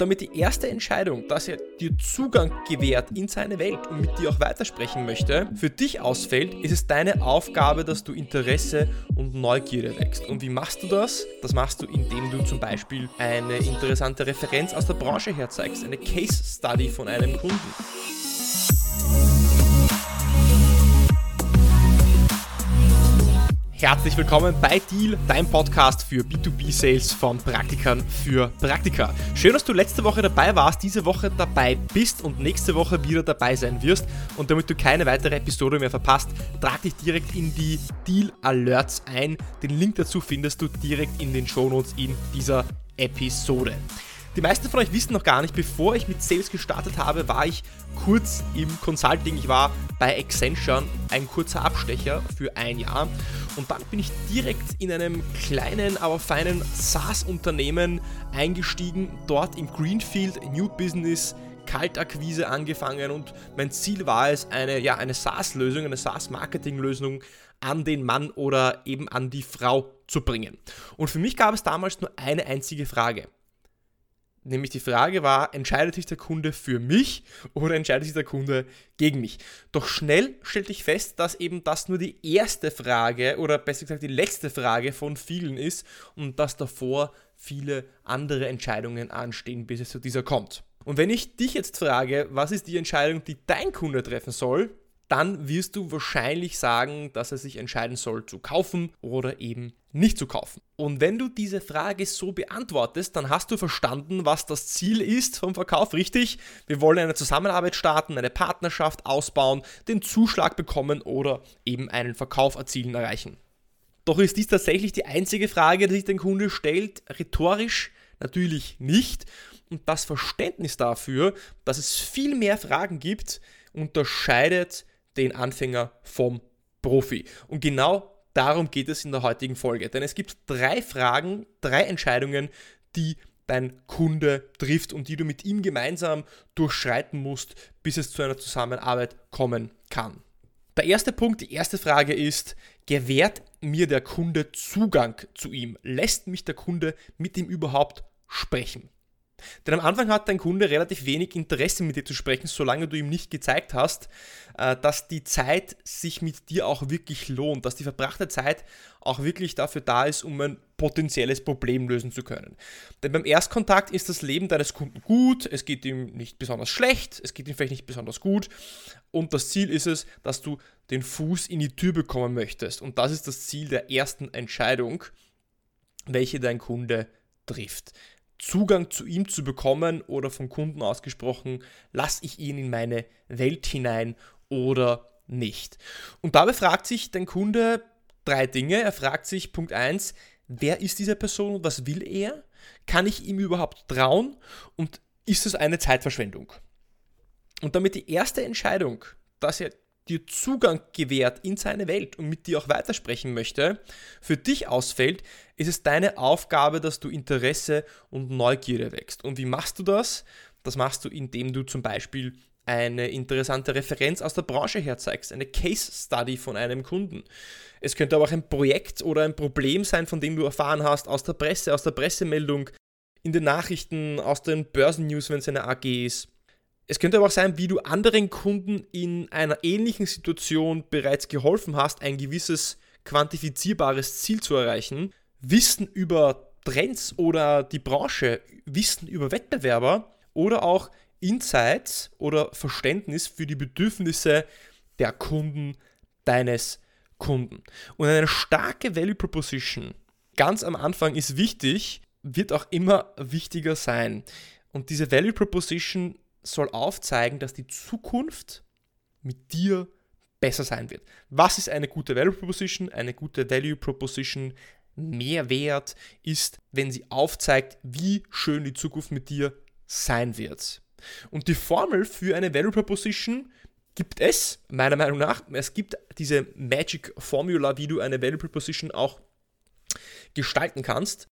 damit die erste Entscheidung, dass er dir Zugang gewährt in seine Welt und mit dir auch weitersprechen möchte, für dich ausfällt, ist es deine Aufgabe, dass du Interesse und Neugierde wächst. Und wie machst du das? Das machst du, indem du zum Beispiel eine interessante Referenz aus der Branche herzeigst, eine Case Study von einem Kunden. Herzlich willkommen bei Deal, dein Podcast für B2B-Sales von Praktikern für Praktika. Schön, dass du letzte Woche dabei warst, diese Woche dabei bist und nächste Woche wieder dabei sein wirst. Und damit du keine weitere Episode mehr verpasst, trag dich direkt in die Deal Alerts ein. Den Link dazu findest du direkt in den Shownotes in dieser Episode. Die meisten von euch wissen noch gar nicht, bevor ich mit Sales gestartet habe, war ich kurz im Consulting. Ich war bei Accenture ein kurzer Abstecher für ein Jahr und dann bin ich direkt in einem kleinen, aber feinen SaaS-Unternehmen eingestiegen, dort im Greenfield New Business Kaltakquise angefangen und mein Ziel war es, eine, ja, eine SaaS-Lösung, eine SaaS-Marketing-Lösung an den Mann oder eben an die Frau zu bringen. Und für mich gab es damals nur eine einzige Frage. Nämlich die Frage war, entscheidet sich der Kunde für mich oder entscheidet sich der Kunde gegen mich? Doch schnell stellte ich fest, dass eben das nur die erste Frage oder besser gesagt die letzte Frage von vielen ist und dass davor viele andere Entscheidungen anstehen, bis es zu dieser kommt. Und wenn ich dich jetzt frage, was ist die Entscheidung, die dein Kunde treffen soll, dann wirst du wahrscheinlich sagen, dass er sich entscheiden soll zu kaufen oder eben nicht zu kaufen. Und wenn du diese Frage so beantwortest, dann hast du verstanden, was das Ziel ist vom Verkauf, richtig? Wir wollen eine Zusammenarbeit starten, eine Partnerschaft ausbauen, den Zuschlag bekommen oder eben einen Verkauf erzielen, erreichen. Doch ist dies tatsächlich die einzige Frage, die sich dein Kunde stellt? Rhetorisch natürlich nicht. Und das Verständnis dafür, dass es viel mehr Fragen gibt, unterscheidet den Anfänger vom Profi. Und genau darum geht es in der heutigen Folge. Denn es gibt drei Fragen, drei Entscheidungen, die dein Kunde trifft und die du mit ihm gemeinsam durchschreiten musst, bis es zu einer Zusammenarbeit kommen kann. Der erste Punkt, die erste Frage ist, gewährt mir der Kunde Zugang zu ihm? Lässt mich der Kunde mit ihm überhaupt sprechen? Denn am Anfang hat dein Kunde relativ wenig Interesse mit dir zu sprechen, solange du ihm nicht gezeigt hast, äh, dass die Zeit sich mit dir auch wirklich lohnt, dass die verbrachte Zeit auch wirklich dafür da ist, um ein potenzielles Problem lösen zu können. Denn beim Erstkontakt ist das Leben deines Kunden gut, es geht ihm nicht besonders schlecht, es geht ihm vielleicht nicht besonders gut und das Ziel ist es, dass du den Fuß in die Tür bekommen möchtest. Und das ist das Ziel der ersten Entscheidung, welche dein Kunde trifft. Zugang zu ihm zu bekommen oder vom Kunden ausgesprochen, lasse ich ihn in meine Welt hinein oder nicht. Und dabei fragt sich dein Kunde drei Dinge. Er fragt sich, Punkt 1, wer ist diese Person und was will er? Kann ich ihm überhaupt trauen? Und ist es eine Zeitverschwendung? Und damit die erste Entscheidung, dass er dir Zugang gewährt in seine Welt und mit dir auch weitersprechen möchte, für dich ausfällt, ist es deine Aufgabe, dass du Interesse und Neugierde wächst. Und wie machst du das? Das machst du, indem du zum Beispiel eine interessante Referenz aus der Branche herzeigst, eine Case Study von einem Kunden. Es könnte aber auch ein Projekt oder ein Problem sein, von dem du erfahren hast aus der Presse, aus der Pressemeldung, in den Nachrichten, aus den Börsennews, wenn es eine AG ist. Es könnte aber auch sein, wie du anderen Kunden in einer ähnlichen Situation bereits geholfen hast, ein gewisses quantifizierbares Ziel zu erreichen. Wissen über Trends oder die Branche, Wissen über Wettbewerber oder auch Insights oder Verständnis für die Bedürfnisse der Kunden deines Kunden. Und eine starke Value Proposition ganz am Anfang ist wichtig, wird auch immer wichtiger sein. Und diese Value Proposition soll aufzeigen, dass die Zukunft mit dir besser sein wird. Was ist eine gute Value Proposition? Eine gute Value Proposition Mehrwert ist, wenn sie aufzeigt, wie schön die Zukunft mit dir sein wird. Und die Formel für eine Value Proposition gibt es, meiner Meinung nach. Es gibt diese Magic Formula, wie du eine Value Proposition auch gestalten kannst.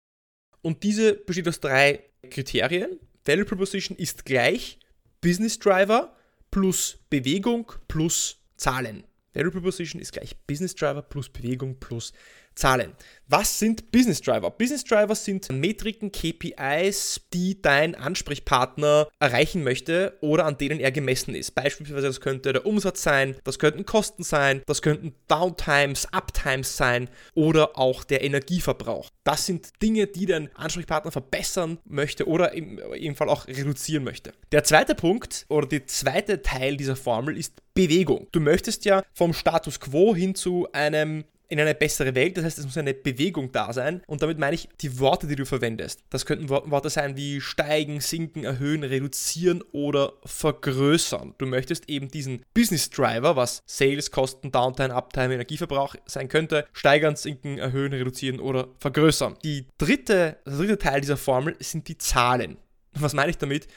Und diese besteht aus drei Kriterien. Value Proposition ist gleich Business Driver plus Bewegung plus Zahlen. Value Proposition ist gleich Business Driver plus Bewegung plus Zahlen. Was sind Business Driver? Business Driver sind Metriken, KPIs, die dein Ansprechpartner erreichen möchte oder an denen er gemessen ist. Beispielsweise das könnte der Umsatz sein, das könnten Kosten sein, das könnten Downtimes, Uptimes sein oder auch der Energieverbrauch. Das sind Dinge, die dein Ansprechpartner verbessern möchte oder im, im Fall auch reduzieren möchte. Der zweite Punkt oder der zweite Teil dieser Formel ist Bewegung. Du möchtest ja vom Status quo hin zu einem in eine bessere Welt. Das heißt, es muss eine Bewegung da sein. Und damit meine ich die Worte, die du verwendest. Das könnten Worte sein wie steigen, sinken, erhöhen, reduzieren oder vergrößern. Du möchtest eben diesen Business Driver, was Sales, Kosten, Downtime, Uptime, Energieverbrauch sein könnte, steigern, sinken, erhöhen, reduzieren oder vergrößern. Die dritte, der dritte Teil dieser Formel sind die Zahlen. Was meine ich damit?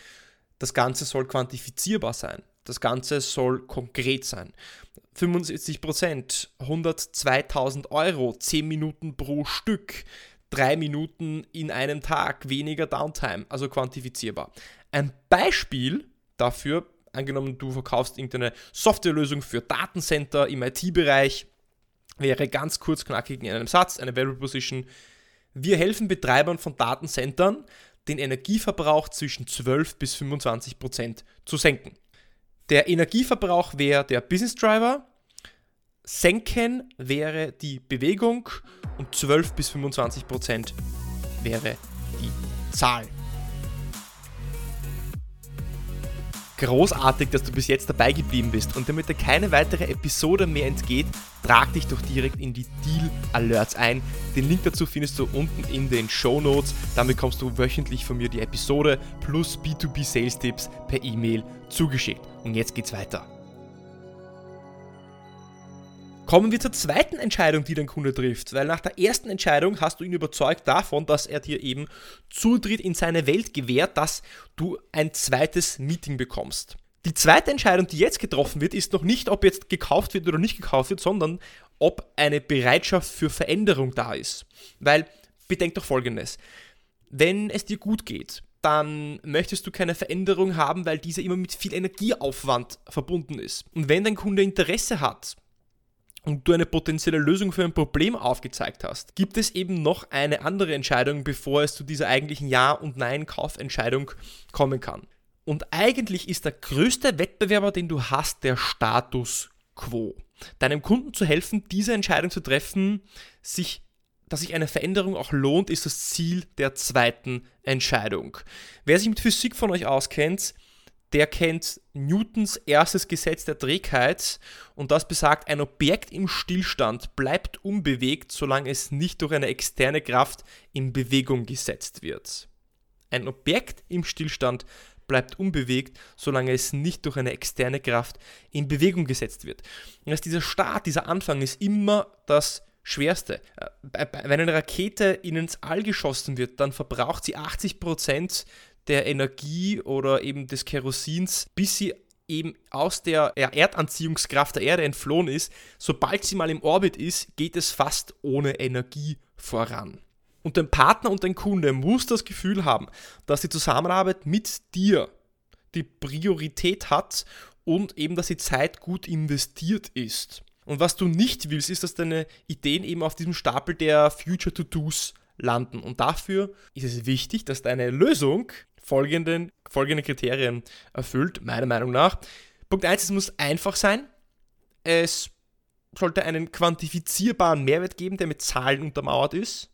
Das Ganze soll quantifizierbar sein. Das Ganze soll konkret sein. 75 Prozent, 102.000 Euro, 10 Minuten pro Stück, 3 Minuten in einem Tag, weniger Downtime, also quantifizierbar. Ein Beispiel dafür, angenommen du verkaufst irgendeine Softwarelösung für Datencenter im IT-Bereich, wäre ganz kurz knackig in einem Satz, eine Value Position. Wir helfen Betreibern von Datencentern, den Energieverbrauch zwischen 12 bis 25 Prozent zu senken. Der Energieverbrauch wäre der Business Driver, Senken wäre die Bewegung und 12 bis 25 Prozent wäre die Zahl. Großartig, dass du bis jetzt dabei geblieben bist und damit dir keine weitere Episode mehr entgeht, trag dich doch direkt in die Deal Alerts ein. Den Link dazu findest du unten in den Show Notes. Damit bekommst du wöchentlich von mir die Episode plus B2B Sales Tipps per E-Mail zugeschickt. Und jetzt geht's weiter. Kommen wir zur zweiten Entscheidung, die dein Kunde trifft, weil nach der ersten Entscheidung hast du ihn überzeugt davon, dass er dir eben Zutritt in seine Welt gewährt, dass du ein zweites Meeting bekommst. Die zweite Entscheidung, die jetzt getroffen wird, ist noch nicht, ob jetzt gekauft wird oder nicht gekauft wird, sondern ob eine Bereitschaft für Veränderung da ist. Weil, bedenk doch folgendes. Wenn es dir gut geht, dann möchtest du keine Veränderung haben, weil diese immer mit viel Energieaufwand verbunden ist. Und wenn dein Kunde Interesse hat, und du eine potenzielle Lösung für ein Problem aufgezeigt hast, gibt es eben noch eine andere Entscheidung, bevor es zu dieser eigentlichen Ja- und Nein-Kaufentscheidung kommen kann. Und eigentlich ist der größte Wettbewerber, den du hast, der Status quo. Deinem Kunden zu helfen, diese Entscheidung zu treffen, sich dass sich eine Veränderung auch lohnt, ist das Ziel der zweiten Entscheidung. Wer sich mit Physik von euch auskennt, der kennt Newtons erstes Gesetz der Trägheit und das besagt, ein Objekt im Stillstand bleibt unbewegt, solange es nicht durch eine externe Kraft in Bewegung gesetzt wird. Ein Objekt im Stillstand bleibt unbewegt, solange es nicht durch eine externe Kraft in Bewegung gesetzt wird. Und dass dieser Start, dieser Anfang ist immer das Schwerste. Wenn eine Rakete ins All geschossen wird, dann verbraucht sie 80% der Energie oder eben des Kerosins, bis sie eben aus der Erdanziehungskraft der Erde entflohen ist, sobald sie mal im Orbit ist, geht es fast ohne Energie voran. Und dein Partner und dein Kunde muss das Gefühl haben, dass die Zusammenarbeit mit dir die Priorität hat und eben, dass die Zeit gut investiert ist. Und was du nicht willst, ist, dass deine Ideen eben auf diesem Stapel der Future To-Dos landen. Und dafür ist es wichtig, dass deine Lösung folgenden, folgende Kriterien erfüllt, meiner Meinung nach. Punkt 1, es muss einfach sein. Es sollte einen quantifizierbaren Mehrwert geben, der mit Zahlen untermauert ist.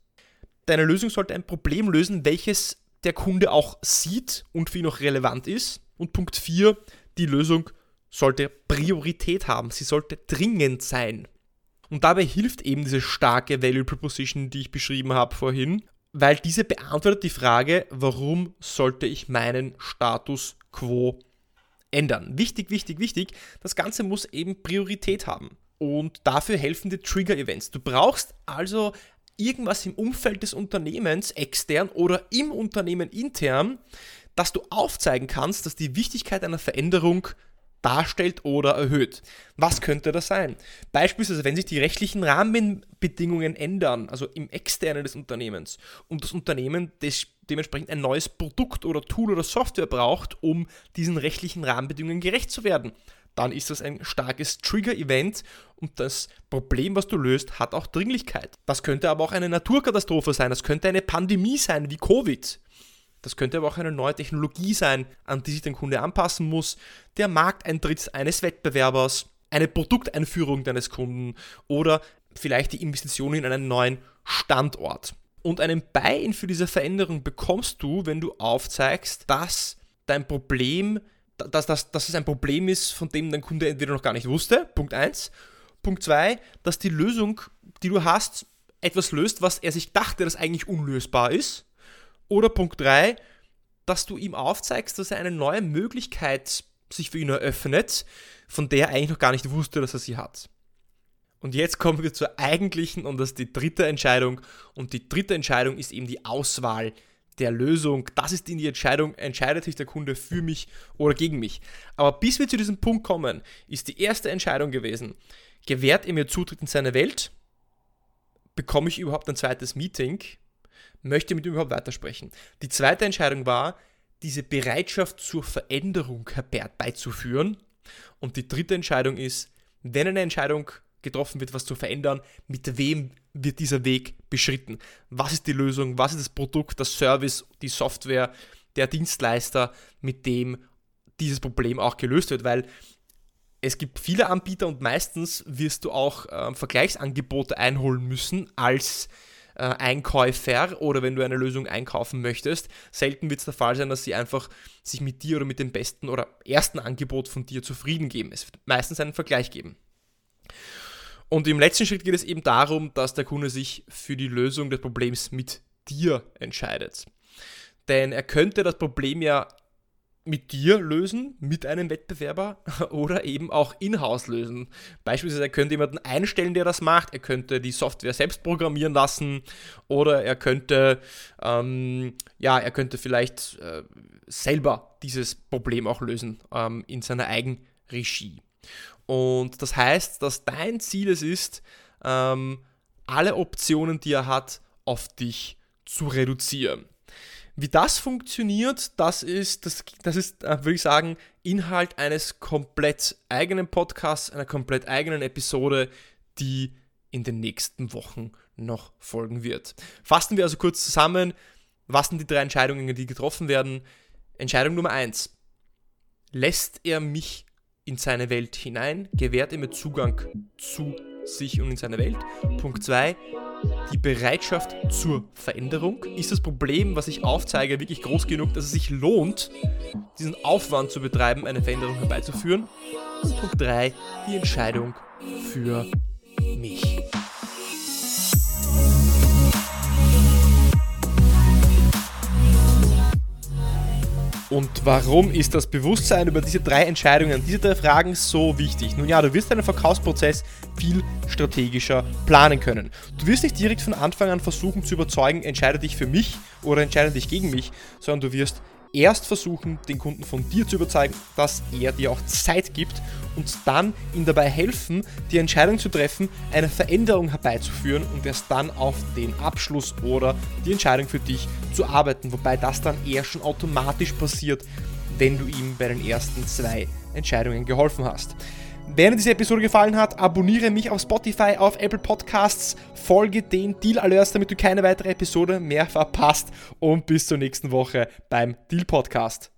Deine Lösung sollte ein Problem lösen, welches der Kunde auch sieht und für ihn auch relevant ist. Und Punkt 4, die Lösung sollte Priorität haben. Sie sollte dringend sein. Und dabei hilft eben diese starke Value Proposition, die ich beschrieben habe vorhin weil diese beantwortet die Frage, warum sollte ich meinen Status quo ändern. Wichtig, wichtig, wichtig, das Ganze muss eben Priorität haben. Und dafür helfen die Trigger-Events. Du brauchst also irgendwas im Umfeld des Unternehmens, extern oder im Unternehmen intern, dass du aufzeigen kannst, dass die Wichtigkeit einer Veränderung darstellt oder erhöht. Was könnte das sein? Beispielsweise, wenn sich die rechtlichen Rahmenbedingungen ändern, also im externen des Unternehmens, und das Unternehmen des, dementsprechend ein neues Produkt oder Tool oder Software braucht, um diesen rechtlichen Rahmenbedingungen gerecht zu werden. dann ist das ein starkes Trigger-Event und das Problem, was du löst, hat auch Dringlichkeit. Das könnte aber auch eine Naturkatastrophe sein, das könnte eine Pandemie sein wie Covid. Das könnte aber auch eine neue Technologie sein, an die sich dein Kunde anpassen muss, der Markteintritt eines Wettbewerbers, eine Produkteinführung deines Kunden oder vielleicht die Investition in einen neuen Standort. Und einen Buy-in für diese Veränderung bekommst du, wenn du aufzeigst, dass dein Problem, dass, dass, dass es ein Problem ist, von dem dein Kunde entweder noch gar nicht wusste, Punkt 1. Punkt 2, dass die Lösung, die du hast, etwas löst, was er sich dachte, das eigentlich unlösbar ist. Oder Punkt 3, dass du ihm aufzeigst, dass er eine neue Möglichkeit sich für ihn eröffnet, von der er eigentlich noch gar nicht wusste, dass er sie hat. Und jetzt kommen wir zur eigentlichen und das ist die dritte Entscheidung. Und die dritte Entscheidung ist eben die Auswahl der Lösung. Das ist in die Entscheidung, entscheidet sich der Kunde für mich oder gegen mich. Aber bis wir zu diesem Punkt kommen, ist die erste Entscheidung gewesen, gewährt er mir Zutritt in seine Welt? Bekomme ich überhaupt ein zweites Meeting? Möchte mit ihm überhaupt weitersprechen? Die zweite Entscheidung war, diese Bereitschaft zur Veränderung herbeizuführen. Und die dritte Entscheidung ist, wenn eine Entscheidung getroffen wird, was zu verändern, mit wem wird dieser Weg beschritten? Was ist die Lösung? Was ist das Produkt, das Service, die Software, der Dienstleister, mit dem dieses Problem auch gelöst wird? Weil es gibt viele Anbieter und meistens wirst du auch äh, Vergleichsangebote einholen müssen als äh, Einkäufer oder wenn du eine Lösung einkaufen möchtest. Selten wird es der Fall sein, dass sie einfach sich mit dir oder mit dem besten oder ersten Angebot von dir zufrieden geben. Es wird meistens einen Vergleich geben. Und im letzten Schritt geht es eben darum, dass der Kunde sich für die Lösung des Problems mit dir entscheidet. Denn er könnte das Problem ja mit dir lösen, mit einem Wettbewerber oder eben auch in-house lösen. Beispielsweise, er könnte jemanden einstellen, der das macht, er könnte die Software selbst programmieren lassen oder er könnte, ähm, ja, er könnte vielleicht äh, selber dieses Problem auch lösen ähm, in seiner Eigenregie. Und das heißt, dass dein Ziel es ist, ähm, alle Optionen, die er hat, auf dich zu reduzieren. Wie das funktioniert, das ist, das, das ist, äh, würde ich sagen, Inhalt eines komplett eigenen Podcasts, einer komplett eigenen Episode, die in den nächsten Wochen noch folgen wird. Fassen wir also kurz zusammen, was sind die drei Entscheidungen, die getroffen werden. Entscheidung Nummer eins: Lässt er mich in seine Welt hinein, gewährt ihm Zugang zu sich und in seine Welt. Punkt 2, die Bereitschaft zur Veränderung. Ist das Problem, was ich aufzeige, wirklich groß genug, dass es sich lohnt, diesen Aufwand zu betreiben, eine Veränderung herbeizuführen? Und Punkt 3, die Entscheidung für mich. Und warum ist das Bewusstsein über diese drei Entscheidungen, diese drei Fragen so wichtig? Nun ja, du wirst deinen Verkaufsprozess viel strategischer planen können. Du wirst nicht direkt von Anfang an versuchen zu überzeugen, entscheide dich für mich oder entscheide dich gegen mich, sondern du wirst erst versuchen, den Kunden von dir zu überzeugen, dass er dir auch Zeit gibt und dann ihm dabei helfen, die Entscheidung zu treffen, eine Veränderung herbeizuführen und erst dann auf den Abschluss oder die Entscheidung für dich zu arbeiten, wobei das dann eher schon automatisch passiert, wenn du ihm bei den ersten zwei Entscheidungen geholfen hast. Wenn dir diese Episode gefallen hat, abonniere mich auf Spotify, auf Apple Podcasts, folge den Deal Alerts, damit du keine weitere Episode mehr verpasst und bis zur nächsten Woche beim Deal Podcast.